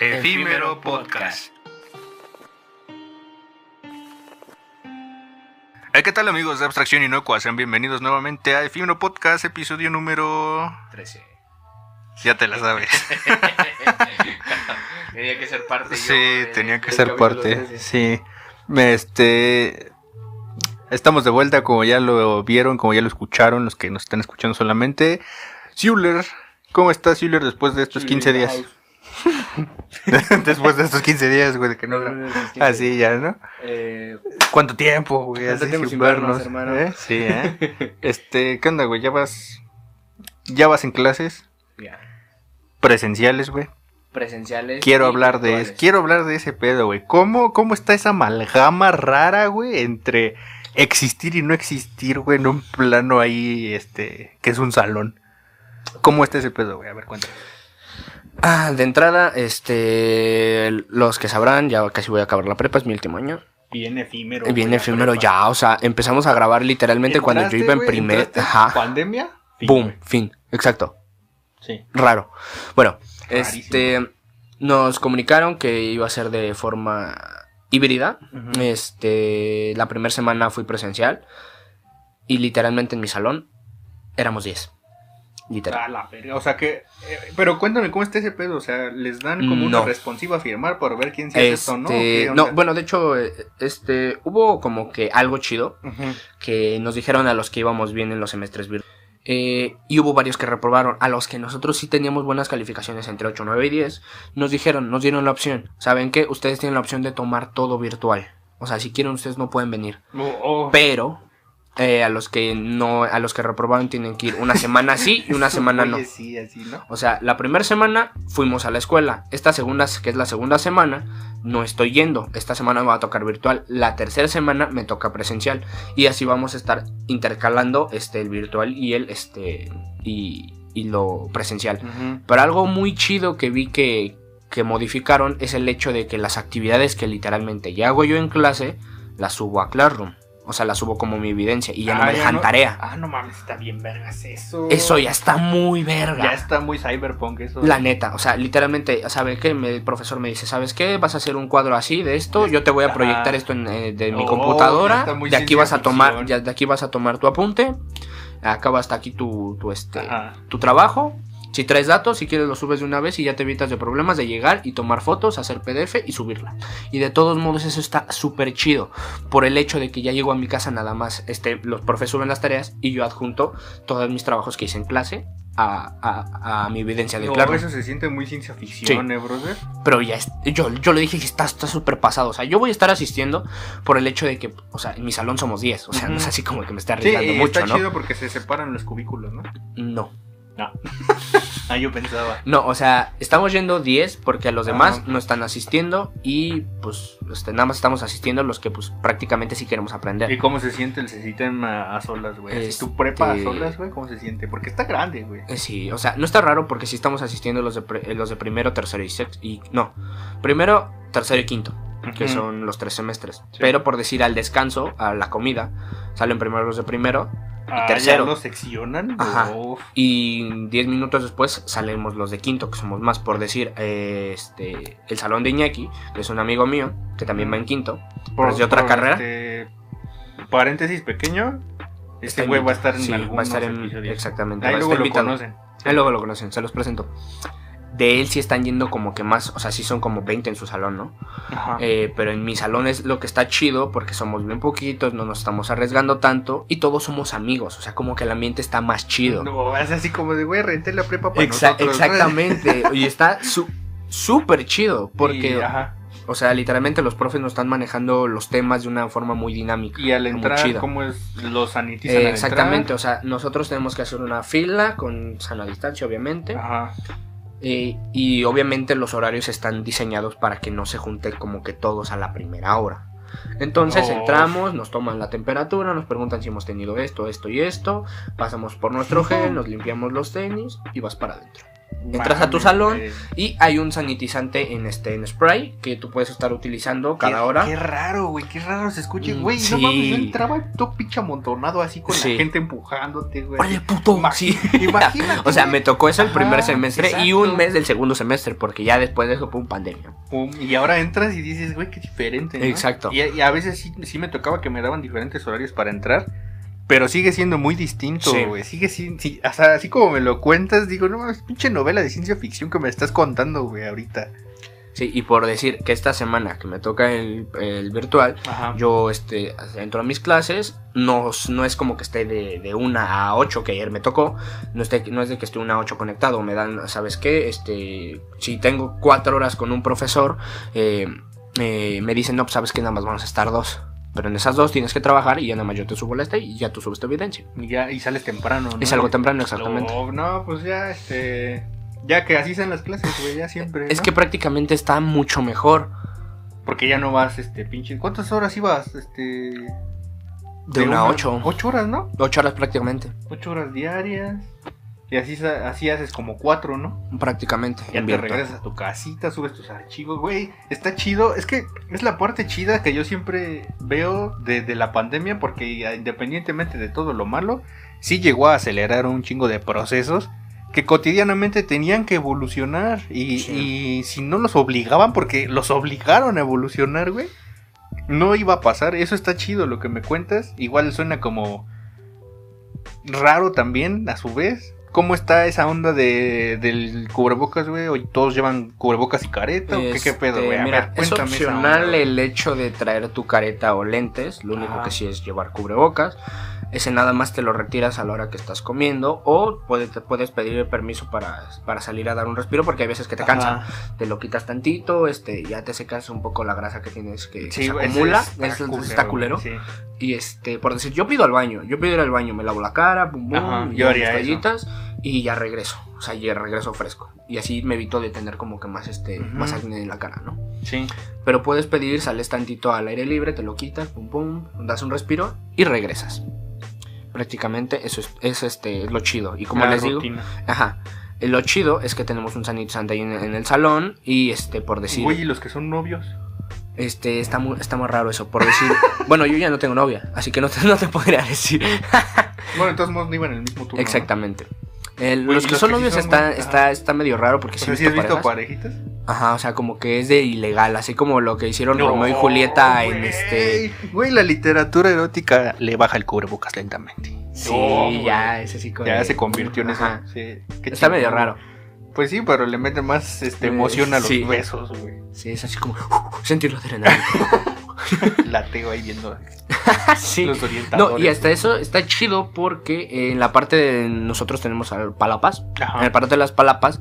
Efímero Podcast. ¿Qué tal amigos de Abstracción Inocua? Sean bienvenidos nuevamente a Efímero Podcast, episodio número... 13. Ya te la sabes. tenía que ser parte. Sí, yo de- tenía que ser parte. 13. Sí. Este... Estamos de vuelta, como ya lo vieron, como ya lo escucharon, los que nos están escuchando solamente. Zuller, ¿cómo estás, Zuller, después de estos 15 días? después de estos 15 días, güey, de que no... Así ya, ¿no? Eh, ¿Cuánto tiempo, güey? ¿Cuánto Así sin sin vernos, hermano? ¿eh? Sí, ¿eh? Este, ¿qué onda, güey? ¿Ya vas, ya vas en clases ya. presenciales, güey? Presenciales. Quiero hablar de eso, quiero hablar de ese pedo, güey. ¿Cómo, ¿Cómo está esa amalgama rara, güey, entre existir y no existir, güey, en un plano ahí, este, que es un salón? ¿Cómo está ese pedo, güey? A ver, cuéntame. Ah, de entrada, este. Los que sabrán, ya casi voy a acabar la prepa, es mi último año. Bien efímero. Bien efímero ya, o sea, empezamos a grabar literalmente cuando yo iba en primer. Ajá. ¿Pandemia? Fin, Boom, güey. fin, exacto. Sí. Raro. Bueno, Rarísimo. este. Nos comunicaron que iba a ser de forma híbrida. Este. La primera semana fui presencial. Y literalmente en mi salón éramos 10. Literal. La O sea que. eh, pero cuéntame cómo está ese pedo. O sea, ¿les dan como una responsiva a firmar por ver quién se hace esto o no? ¿O Este, onda? no, bueno, de hecho, eh, este, hubo como que algo chido que nos dijeron a los que íbamos bien en los semestres virtuales. Eh, y hubo varios que reprobaron. A los que nosotros sí teníamos buenas calificaciones entre 8, 9 y 10, nos dijeron, nos dieron la opción. ¿Saben qué? Ustedes tienen la opción de tomar todo virtual. O sea, si quieren, ustedes no pueden venir. Oh, oh. Pero eh, a los que no, a los que reprobaron tienen que ir una semana sí y una semana no. Oye, sí, así, ¿no? O sea, la primera semana fuimos a la escuela. Esta segunda, que es la segunda semana, no estoy yendo. Esta semana me va a tocar virtual. La tercera semana me toca presencial. Y así vamos a estar intercalando este, el virtual y el este y, y lo presencial. Pero algo muy chido que vi que, que modificaron es el hecho de que las actividades que literalmente ya hago yo en clase, las subo a Classroom. O sea, las subo como mi evidencia y ya no Ah, me dejan no- tarea. Ah, no mames, está bien vergas eso. Eso ya está muy verga. Ya está muy cyberpunk eso. La neta, o sea, literalmente, ¿sabe qué? Me- El profesor me dice, ¿sabes qué? Vas a hacer un cuadro así de esto, yo te voy a proyectar esto en, eh, de mi Oh, computadora, muy de aquí vas a tomar, ya de aquí vas a tomar tu apunte, acá va hasta aquí tu, tu, este, Ajá. tu trabajo. Si traes datos, si quieres lo subes de una vez y ya te evitas de problemas de llegar y tomar fotos, hacer PDF y subirla. Y de todos modos eso está súper chido. Por el hecho de que ya llego a mi casa nada más, este, los profes suben las tareas y yo adjunto todos mis trabajos que hice en clase a, a- a mi evidencia de No, claro. eso se siente muy ciencia ficción, Sí. eh, brother. Pero ya, es- yo, yo le dije que está está súper pasado. O sea, yo voy a estar asistiendo por el hecho de que, o sea, en mi salón somos 10. O sea, no es así como que me esté Sí, arriesgando y mucho, está ¿no? chido porque se separan los cubículos, ¿no? No. No. ah, yo pensaba. No, o sea, estamos yendo 10 porque a los demás Ajá. no están asistiendo y pues este, nada más estamos asistiendo los que pues prácticamente sí queremos aprender. ¿Y cómo se siente el sistema a, solas, güey? Este- ¿Tu prepa a solas, güey? ¿Cómo se siente? Porque está grande, güey. Eh, Sí, o sea, no está raro porque sí estamos asistiendo los de, pre- eh, los de primero, tercero y sexto. Y no, primero, tercero y quinto, que son los tres semestres. Sí. Pero por decir al descanso, a la comida, salen primero los de primero Ah, tercero. ¿Ya lo seccionan? Ajá. Uf. Y 10 minutos después salimos los de quinto, que somos más, por decir, eh, este, el salón de Iñaki, que es un amigo mío, que también va en quinto. Es de otra carrera. este, paréntesis pequeño. Este en güey va a estar en Sí, va a estar en, exactamente. Ahí luego lo conocen. Ahí luego lo conocen, se los presento. De él sí están yendo como que más, o sea, sí son como 20 en su salón, ¿no? Ajá. Eh, pero en mi salón es lo que está chido porque somos bien poquitos, no nos estamos arriesgando tanto y todos somos amigos, o sea, como que el ambiente está más chido. No, es así como de, güey, renté la prepa para Exa- nosotros. exactamente, y está su- súper chido porque, Y, ajá. o sea, literalmente los profes nos están manejando los temas de una forma muy dinámica. Y al muy entrar, chida. ¿cómo es? Los sanitizan Eh, al exactamente, entrar. o sea, nosotros tenemos que hacer una fila con sana distancia, obviamente. Ajá. Eh, y obviamente los horarios están diseñados para que no se junten como que todos a la primera hora. Entonces entramos, nos toman la temperatura, nos preguntan si hemos tenido esto, esto y esto, pasamos por nuestro gel, nos limpiamos los tenis y vas para adentro. Entras a tu salón y hay un sanitizante en este en spray que tú puedes estar utilizando cada Qué- hora. Qué raro, güey, qué raro se escuche, Mm, güey. sí. No mames, yo entraba todo pinche amontonado así con Sí. la gente empujándote, güey. Oye, puto. Sí. Imagínate. O sea, me tocó eso el Ajá, primer semestre y un mes del segundo semestre, porque ya después de eso fue un pandemia. Pum, y ahora entras y dices, güey, qué diferente. ¿no? Exacto. Y, y a veces sí, sí me tocaba que me daban diferentes horarios para entrar. Pero sigue siendo muy distinto, Sí. güey. Sigue siendo. sí, o sea, así como me lo cuentas, digo, no mames, pinche novela de ciencia ficción que me estás contando, güey, ahorita. Sí, y por decir que esta semana que me toca el, el virtual, Ajá. yo este, entro a mis clases, no, no es como que esté de, de 1 a 8 que ayer me tocó, no, esté, no es de que esté 1 a 8 conectado, me dan, ¿sabes qué? Este, si tengo 4 horas con un profesor, eh, eh, me dicen, no, pues sabes que nada más vamos a estar dos. Pero en esas dos tienes que trabajar y ya nada más yo te subo la este y ya tú subes tu evidencia. Y, ya, y sales temprano, ¿no? Es algo temprano, exactamente. No, no, pues ya, este. Ya que así sean las clases, güey, ya siempre. Es ¿no? que prácticamente está mucho mejor Porque ya no vas, este, pinche. ¿Cuántas horas ibas? Este. de, una a 8. Ocho horas, ¿no? 8 horas prácticamente. Ocho horas diarias. Y así, así haces como cuatro, ¿no? Prácticamente. Ya te regresas a tu casita, subes tus archivos, güey. Está chido. Es que es la parte chida que yo siempre veo de, de la pandemia, porque independientemente de todo lo malo, sí llegó a acelerar un chingo de procesos que cotidianamente tenían que evolucionar. Y, Sí. y si no los obligaban, porque los obligaron a evolucionar, güey, no iba a pasar. Eso está chido lo que me cuentas. Igual suena como raro también, a su vez. ¿Cómo está esa onda de, del cubrebocas, güey? ¿O todos llevan cubrebocas y careta? ¿O qué, qué pedo, Este, güey? A Mira, ver, es opcional onda, güey. el hecho de traer tu careta o lentes. Lo único Ajá. que sí es llevar cubrebocas. Ese nada más te lo retiras a la hora que estás comiendo. O puedes, te puedes pedir el permiso para, para salir a dar un respiro. Porque hay veces que te cansa. Ajá. Te lo quitas tantito. Este, ya te secas un poco la grasa que tienes que, que Sí, se güey, ese acumula. está Es- culero, está culero. güey, sí. Y este, por decir, yo pido al baño, yo pido ir al baño, me lavo la cara, pum, pum, Ajá, y yo haría y ya regreso. O sea, ya regreso fresco. Y así me evito de tener como que más este, más acné en la cara, ¿no? Sí. Pero puedes pedir, sales tantito al aire libre, te lo quitas, pum pum, das un respiro y regresas. Prácticamente eso es, es, este, lo chido. Y como La les digo, rutina. ajá. Lo chido es que tenemos un sanitizante ahí en, en el salón y este por decir Güey, ¿y los que son novios? este está muy, está muy raro eso por decir bueno yo ya no tengo novia así que no te, no te podría decir Bueno, entonces no iban en el mismo turno. ¿no? El- los que los son que sí novios son está, muy- está, está medio raro porque O sí sea, he ¿sí has visto parejitas? Ajá, o sea, como que es de ilegal, así como lo que hicieron Romeo y Julieta en este. Güey, la literatura erótica le baja el cubrebocas lentamente. Sí, ya, ese sí. Ya de- se convirtió en eso. Sí, qué Está medio raro. Pues sí, pero le mete más este, emoción a los sí. besos, güey. Sí, es así como sentir la adrenalina. Lateo ahí viendo sí. los orientadores. No, y hasta eso está chido porque eh, en la parte de nosotros tenemos al palapas. Ajá. En la parte de las palapas,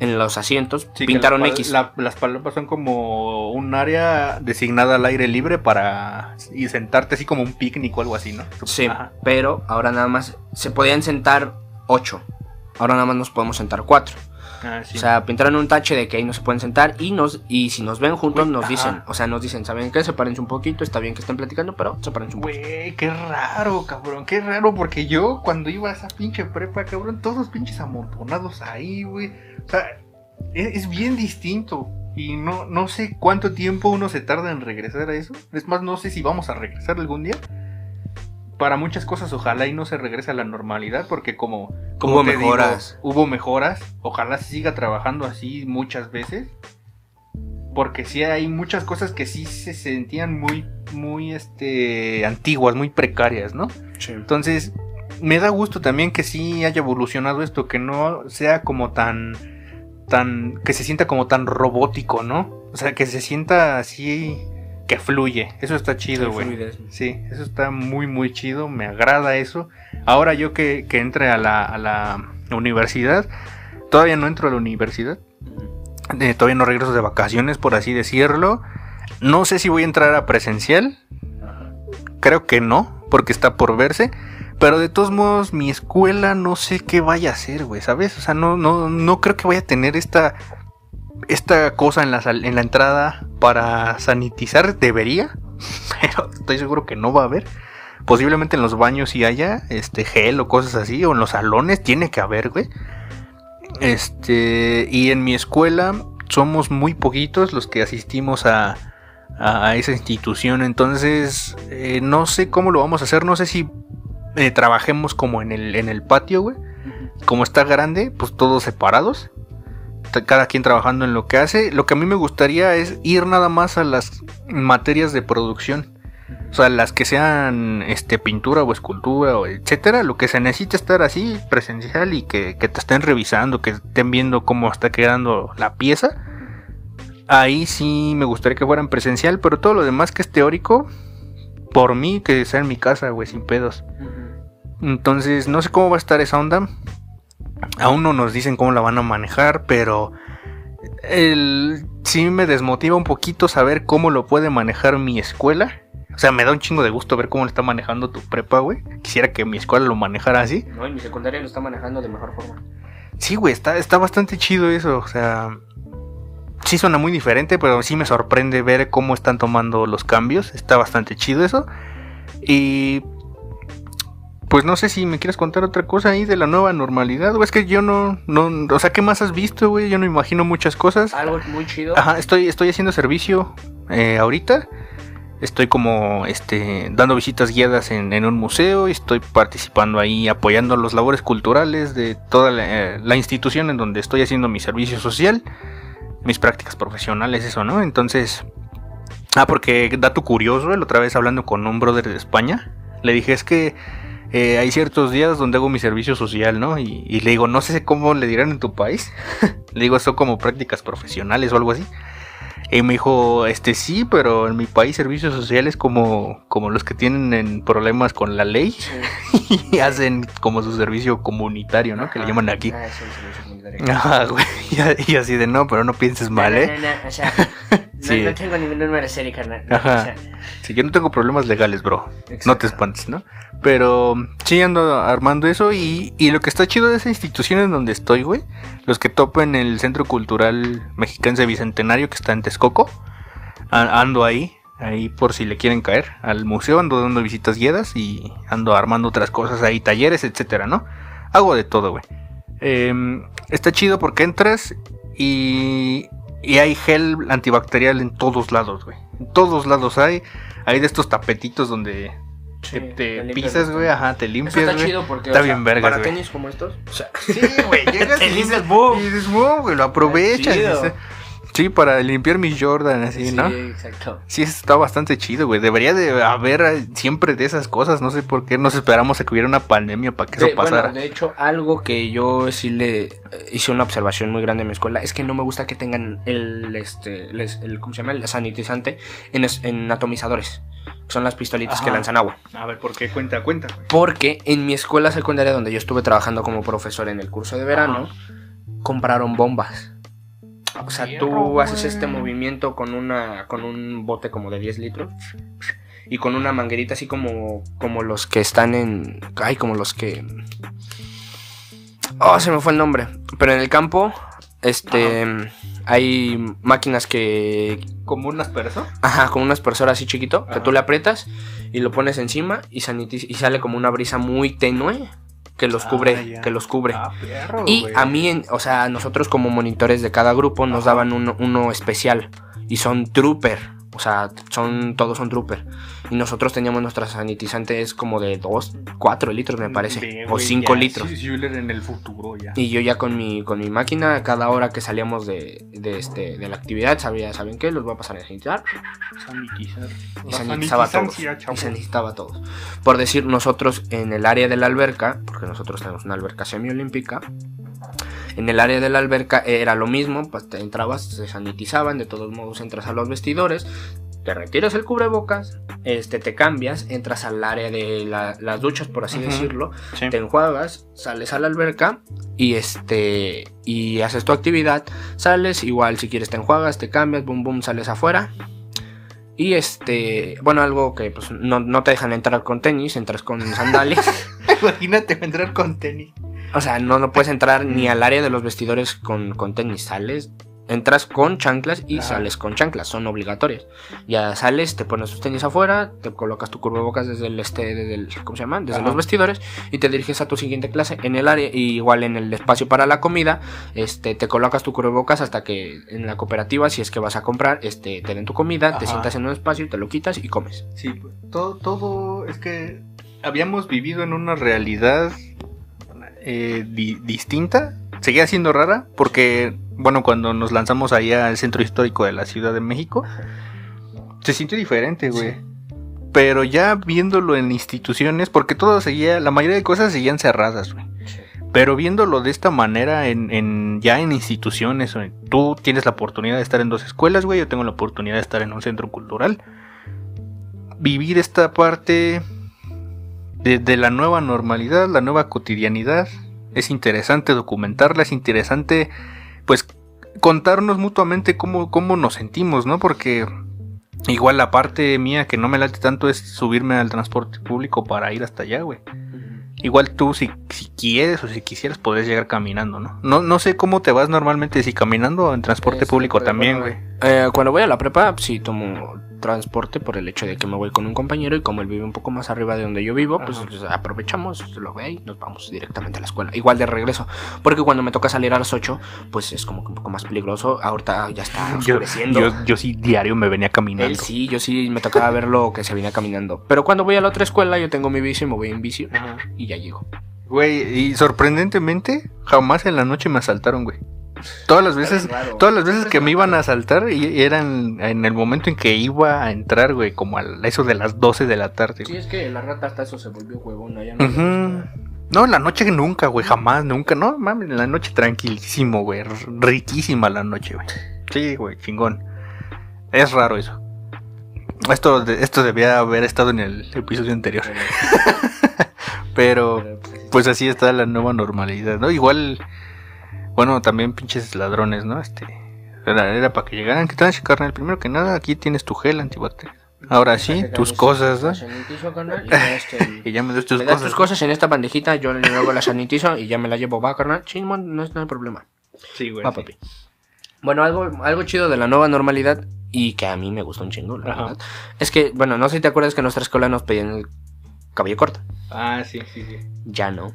en los asientos, Sí, pintaron X. la- las palomas son como un área designada al aire libre para y sentarte así como un picnic o algo así, ¿no? Sí, Ajá. pero ahora nada más se podían sentar 8. Ahora nada más nos podemos sentar 4. Ah, sí. O sea, pintaron un tache de que ahí no se pueden sentar y nos y si nos ven juntos Güey, nos ajá. dicen, o sea, nos dicen, ¿saben qué? Sepárense un poquito, está bien que estén platicando, pero sepárense un poquito. Güey, qué raro, cabrón, qué raro, porque yo cuando iba a esa pinche prepa, cabrón, todos pinches amontonados ahí, güey. O sea, es, es bien distinto. Y no, no sé cuánto tiempo uno se tarda en regresar a eso. Es más, no sé si vamos a regresar algún día. Para muchas cosas, ojalá y no se regrese a la normalidad, porque como, como Hubo te digo, mejoras. hubo mejoras. Ojalá se siga trabajando así muchas veces. Porque sí hay muchas cosas que sí se sentían muy, muy, este, antiguas, muy precarias, ¿no? Entonces, me da gusto también que sí haya evolucionado esto, que no sea como tan, tan, que se sienta como tan robótico, ¿no? O sea, que se sienta así, que fluye. Eso está chido, güey. Sí, eso está muy, muy chido, me agrada eso. Ahora yo que, que entre a la, a la universidad, todavía no entro a la universidad, eh, todavía no regreso de vacaciones, por así decirlo. No sé si voy a entrar a presencial, creo que no, porque está por verse. Pero de todos modos, mi escuela no sé qué vaya a hacer, güey, ¿sabes? O sea, no, no, no creo que vaya a tener esta, esta cosa en la, en la entrada para sanitizar. Debería, pero estoy seguro que no va a haber. Posiblemente en los baños si haya este gel o cosas así, o en los salones tiene que haber, güey. Este, y en mi escuela somos muy poquitos los que asistimos a, a esa institución. Entonces, eh, no sé cómo lo vamos a hacer. No sé si eh, trabajemos como en el, en el patio, güey. Como está grande, pues todos separados. Cada quien trabajando en lo que hace. Lo que a mí me gustaría es ir nada más a las materias de producción. O sea, las que sean este, pintura o escultura o etcétera. Lo que se necesita estar así, presencial y que, que te estén revisando, que estén viendo cómo está quedando la pieza. Ahí sí me gustaría que fueran presencial, pero todo lo demás que es teórico, por mí que sea en mi casa, güey, sin pedos. Entonces, no sé cómo va a estar esa onda. Aún no nos dicen cómo la van a manejar, pero el, sí me desmotiva un poquito saber cómo lo puede manejar mi escuela. O sea, me da un chingo de gusto ver cómo lo está manejando tu prepa, güey. Quisiera que mi escuela lo manejara así. No, y mi secundaria lo está manejando de mejor forma. Sí, güey, está, está bastante chido eso. O sea, sí suena muy diferente, pero sí me sorprende ver cómo están tomando los cambios. Está bastante chido eso. Y pues no sé si me quieres contar otra cosa ahí de la nueva normalidad. O es que yo no, no, o sea, ¿qué más has visto, güey? Yo no imagino muchas cosas. Algo muy chido. Ajá, estoy, estoy haciendo servicio eh, ahorita. Estoy como este dando visitas guiadas en, en un museo y estoy participando ahí apoyando las labores culturales de toda la, eh, la institución en donde estoy haciendo mi servicio social, mis prácticas profesionales, eso, ¿no? Entonces, ah, porque dato curioso, la otra vez hablando con un brother de España, le dije es que eh, hay ciertos días donde hago mi servicio social, ¿no? Y, y le digo, no sé cómo le dirán en tu país. le digo, son como prácticas profesionales o algo así. Y me dijo, este sí, pero en mi país servicios sociales como, como los que tienen en problemas con la ley Sí. y hacen como su servicio comunitario, ¿no? Que le Ajá. llaman aquí. Ah, sí, comunitario. Ajá, güey. Y, y así de no, pero no pienses mal, No, ¿eh? no, no, o sea, no, Sí. no tengo ningún número serio, carnal. Ajá. O sea, Sí, yo no tengo problemas legales, bro. No te espantes, ¿no? Pero sí ando armando eso y, y lo que está chido de esa institución en donde estoy, güey, los que topen el Centro Cultural Mexicense Bicentenario que está en Texcoco, ando ahí, ahí por si le quieren caer al museo, ando dando visitas guiadas y ando armando otras cosas ahí, talleres, etcétera, ¿no? Hago de todo, güey. Em, está chido porque entras y, y hay gel antibacterial en todos lados, güey. En todos lados hay. Hay de estos tapetitos donde Sí, te, te pisas, güey, ajá, te Eso limpias, está chido porque Está o sea, bien vergas, para tenis como estos, o sea, Sí, güey, llegas Te y limpias, dices, boom. y dices, boom, güey, lo aprovechas. Chido. dices, Sí, para limpiar mis Jordan, así, ¿no? Sí, exacto. Sí, está bastante chido, güey. Debería de haber eh, siempre de esas cosas. No sé por qué nos esperamos a que hubiera una pandemia para que eso bueno, pasara. de hecho, algo que yo sí le eh, hice una observación muy grande en mi escuela es que no me gusta que tengan el, este, les- el ¿cómo se llama? El sanitizante en, en atomizadores. Son las pistolitas que lanzan agua. A ver, ¿por qué? Cuenta, cuenta. güey. Porque en mi escuela secundaria, donde yo estuve trabajando como profesor en el curso de verano, compraron bombas. O sea, tú haces este movimiento con una con un bote como de 10 litros y con una manguerita así como como los que están en ay, como los que Oh, se me fue el nombre, pero en el campo este hay máquinas que ¿Como unas personas? Ajá, con un aspersor así chiquito, que tú le aprietas y lo pones encima y, y sale como una brisa muy tenue que los Ah, cubre, ya. que los cubre. Ah, perro, y a mí, en- o sea, nosotros como monitores de cada grupo nos Ajá. daban uno, uno especial y son trooper, o sea, son todos son trooper. Y nosotros teníamos nuestra sanitizante es como de 2, 4 litros me parece, Ve, o güey, 5 ya, litros. sí, Schuyler en el futuro ya. Y yo ya con mi, con mi máquina, cada hora que salíamos de, de, este, de la actividad, sabía, ¿saben qué? Los voy a pasar a sanitizar. Sanitizar. Y sanitizaba a todos. sanitizancia, Y chavo. sanitizaba a todos. Por decir, nosotros en el área de la alberca, porque nosotros tenemos una alberca semiolímpica, en el área de la alberca era lo mismo, pues te entrabas, se sanitizaban, de todos modos entras a los vestidores, te retiras el cubrebocas, este, te cambias, entras al área de la- las duchas, por así decirlo, Sí. te enjuagas, sales a la alberca y este y haces tu actividad, sales, igual si quieres te enjuagas, te cambias, boom boom, sales afuera. Y este, bueno, algo que pues no, no te dejan entrar con tenis, entras con sandalias. Imagínate entrar con tenis. o sea, no, no puedes entrar ni al área de los vestidores con, con tenis, sales Entras con chanclas y Ajá. sales con chanclas, son obligatorias. Ya sales, te pones tus tenis afuera, te colocas tu cubrebocas desde el este, desde el, ¿cómo se llama? Desde Ajá. los vestidores y te diriges a tu siguiente clase en el área, y igual en el espacio para la comida, este, te colocas tu cubrebocas hasta que en la cooperativa, si es que vas a comprar, este, te den tu comida, te sientas en un espacio, te lo quitas y comes. Sí, todo, todo es que habíamos vivido en una realidad eh, di- distinta. Seguía siendo rara porque, bueno, cuando nos lanzamos allá al centro histórico de la Ciudad de México, se sintió diferente, güey. Pero ya viéndolo en instituciones, porque todo seguía, la mayoría de cosas seguían cerradas, güey. Pero viéndolo de esta manera, en, en- ya en instituciones, güey, tú tienes la oportunidad de estar en dos escuelas, güey, yo tengo la oportunidad de estar en un centro cultural. Vivir esta parte de, de la nueva normalidad, la nueva cotidianidad, es interesante documentarla, es interesante, pues, contarnos mutuamente cómo, cómo nos sentimos, ¿no? Porque igual la parte mía que no me late tanto es subirme al transporte público para ir hasta allá, güey. Igual tú, si, si quieres o si quisieras, podés llegar caminando, ¿no? ¿no? No sé cómo te vas normalmente, si caminando o en transporte público pero también, güey. Eh, cuando voy a la prepa, sí tomo transporte por el hecho de que me voy con un compañero y como él vive un poco más arriba de donde yo vivo, pues, pues, aprovechamos, lo ve y nos vamos directamente a la escuela. Igual de regreso, porque cuando me toca salir a las 8, pues es como que un poco más peligroso. Ahorita ya está Yo, oscureciendo. yo, yo sí diario me venía caminando. Él sí, yo sí me tocaba verlo que se venía caminando. Pero cuando voy a la otra escuela, yo tengo mi bici, me voy en bici Ajá. y ya llego. Güey, y sorprendentemente, jamás en la noche me asaltaron, güey. Todas las veces, todas las veces que me iban a asaltar y eran en el momento en que iba a entrar, güey, como a eso de las 12 de la tarde. Sí, güey. es que la rata hasta eso se volvió huevona. Ya no en la noche nunca, güey, jamás, nunca. No, mames, en la noche tranquilísimo, güey. Riquísima la noche, güey. Sí, güey, chingón. Es raro eso. Esto, de- esto debía haber estado en el episodio anterior. Pero, pues así está la nueva normalidad, ¿no? Igual, bueno, también pinches ladrones, ¿no? Este, era, para que llegaran, que traes, carnal? Primero que nada, aquí tienes tu gel antibacterial. Ahora sí, tus cosas, ¿no? Y ya me das tus me das cosas. tus cosas en esta bandejita, yo luego las sanitizo y ya me las llevo, va, carnal. No es nada problema. Sí, güey. Va, sí. papi. Bueno, algo, algo chido de la nueva normalidad y que a mí me gustó un chingo, la Ajá. verdad. Es que, bueno, no sé si te acuerdas que en nuestra escuela nos pedían el cabello corto. Ah, sí, sí, sí. Ya no.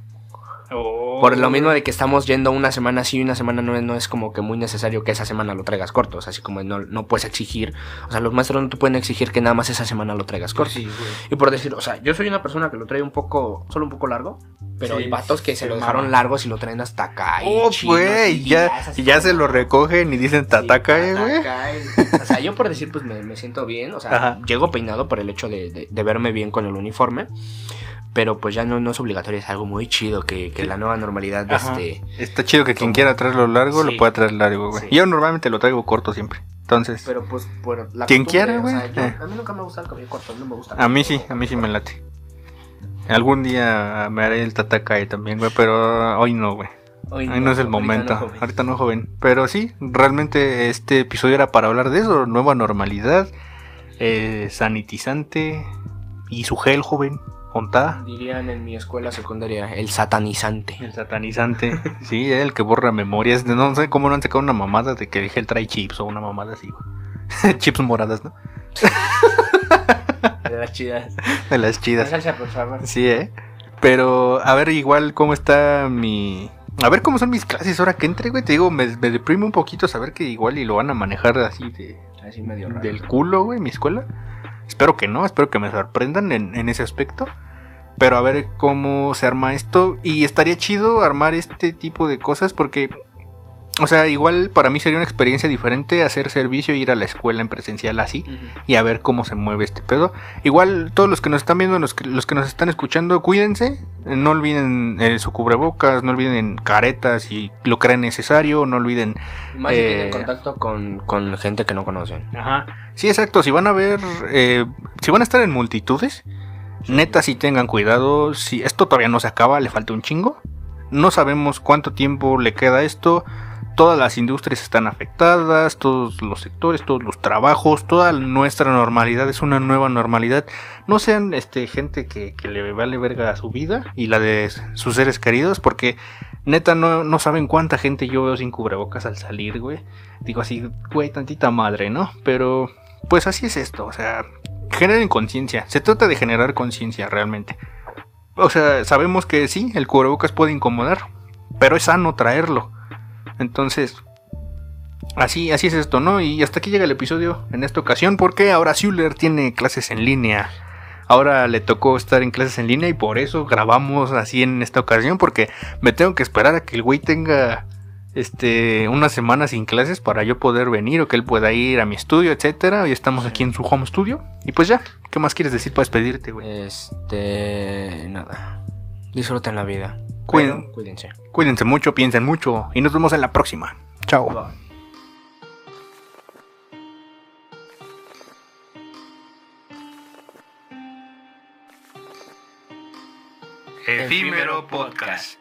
Oh. Por lo mismo de que estamos yendo una semana sí y una semana no, no es como que muy necesario que esa semana lo traigas corto. O sea, así como no, no puedes exigir. O sea, los maestros no te pueden exigir que nada más esa semana lo traigas corto. Sí. Y por decir, o sea, yo soy una persona que lo trae un poco, solo un poco largo, pero Sí, hay vatos que se se lo dejaron maman. largo y lo traen hasta acá. y Oh, güey, y ya, y ya se lo recogen y dicen Sí, tataka, eh, güey. Tatakae. O sea, yo por decir, pues me, me siento bien, o sea, Ajá. llego peinado por el hecho de, de- de verme bien con el uniforme. Pero pues ya no, no es obligatorio, es algo muy chido que, que la nueva normalidad de Ajá. este... Está chido que quien quiera traerlo largo Sí. lo pueda traer largo, güey. Sí. Yo normalmente lo traigo corto siempre. Entonces, Pero pues por la Quien quiera, o sea, güey. Eh. A mí nunca me gusta el cabello corto, no me gusta. a mí sí, a mí sí me late. Algún día me haré el tatakae también, güey, pero hoy no, güey. Hoy no es el ahorita momento. no, ahorita no, joven. Pero sí, realmente este episodio era para hablar de eso. Nueva normalidad, eh, sanitizante y su gel, joven. Dirían en mi escuela secundaria, el satanizante. El satanizante. sí, el que borra memorias. No sé cómo no han sacado una mamada de que el gel trae chips o una mamada así, güey. chips moradas, ¿no? De las chidas. De las chidas. Salsa, por favor. Sí, ¿eh? Pero, a ver, igual, ¿cómo está mi... A ver cómo son mis clases ahora que entre, güey. Te digo, me, me deprime un poquito saber que igual y lo van a manejar así de, Así medio raro. del culo, güey, mi escuela. Espero que no, espero que me sorprendan en, ese aspecto. Pero a ver cómo se arma esto. Y estaría chido armar este tipo de cosas porque... O sea, igual para mí sería una experiencia diferente hacer servicio e ir a la escuela en presencial así y a ver cómo se mueve este pedo. Igual todos los que nos están viendo, los que, los que nos están escuchando, cuídense, no olviden eh, su cubrebocas, no olviden caretas y lo crean necesario, no olviden... Más si Eh, contacto con, con gente que no conocen. Ajá. Sí, exacto, si van a ver, eh, si van a estar en multitudes, neta si tengan cuidado, si esto todavía no se acaba, le falta un chingo. No sabemos cuánto tiempo le queda esto. Todas las industrias están afectadas, todos los sectores, todos los trabajos, toda nuestra normalidad es una nueva normalidad. No sean este gente que, le vale verga a su vida y la de sus seres queridos, porque neta no, no saben cuánta gente yo veo sin cubrebocas al salir, güey. Digo así, güey, tantita madre, ¿no? Pero pues así es esto, o sea, generen conciencia. Se trata de generar conciencia realmente. O sea, sabemos que sí, el cubrebocas puede incomodar, pero es sano traerlo. Entonces, así, así es esto, ¿no? Y hasta aquí llega el episodio en esta ocasión, porque ahora Zuller tiene clases en línea. Ahora le tocó estar en clases en línea y por eso grabamos así en esta ocasión, porque me tengo que esperar a que el güey tenga este una semana sin clases para yo poder venir o que él pueda ir a mi estudio, etcétera. Hoy estamos aquí en su home studio y pues ya, ¿qué más quieres decir para despedirte, güey? Este, nada. Disfruten la vida. Cuiden- cuídense. Cuídense mucho, piensen mucho y nos vemos en la próxima. Chao. Efímero Podcast.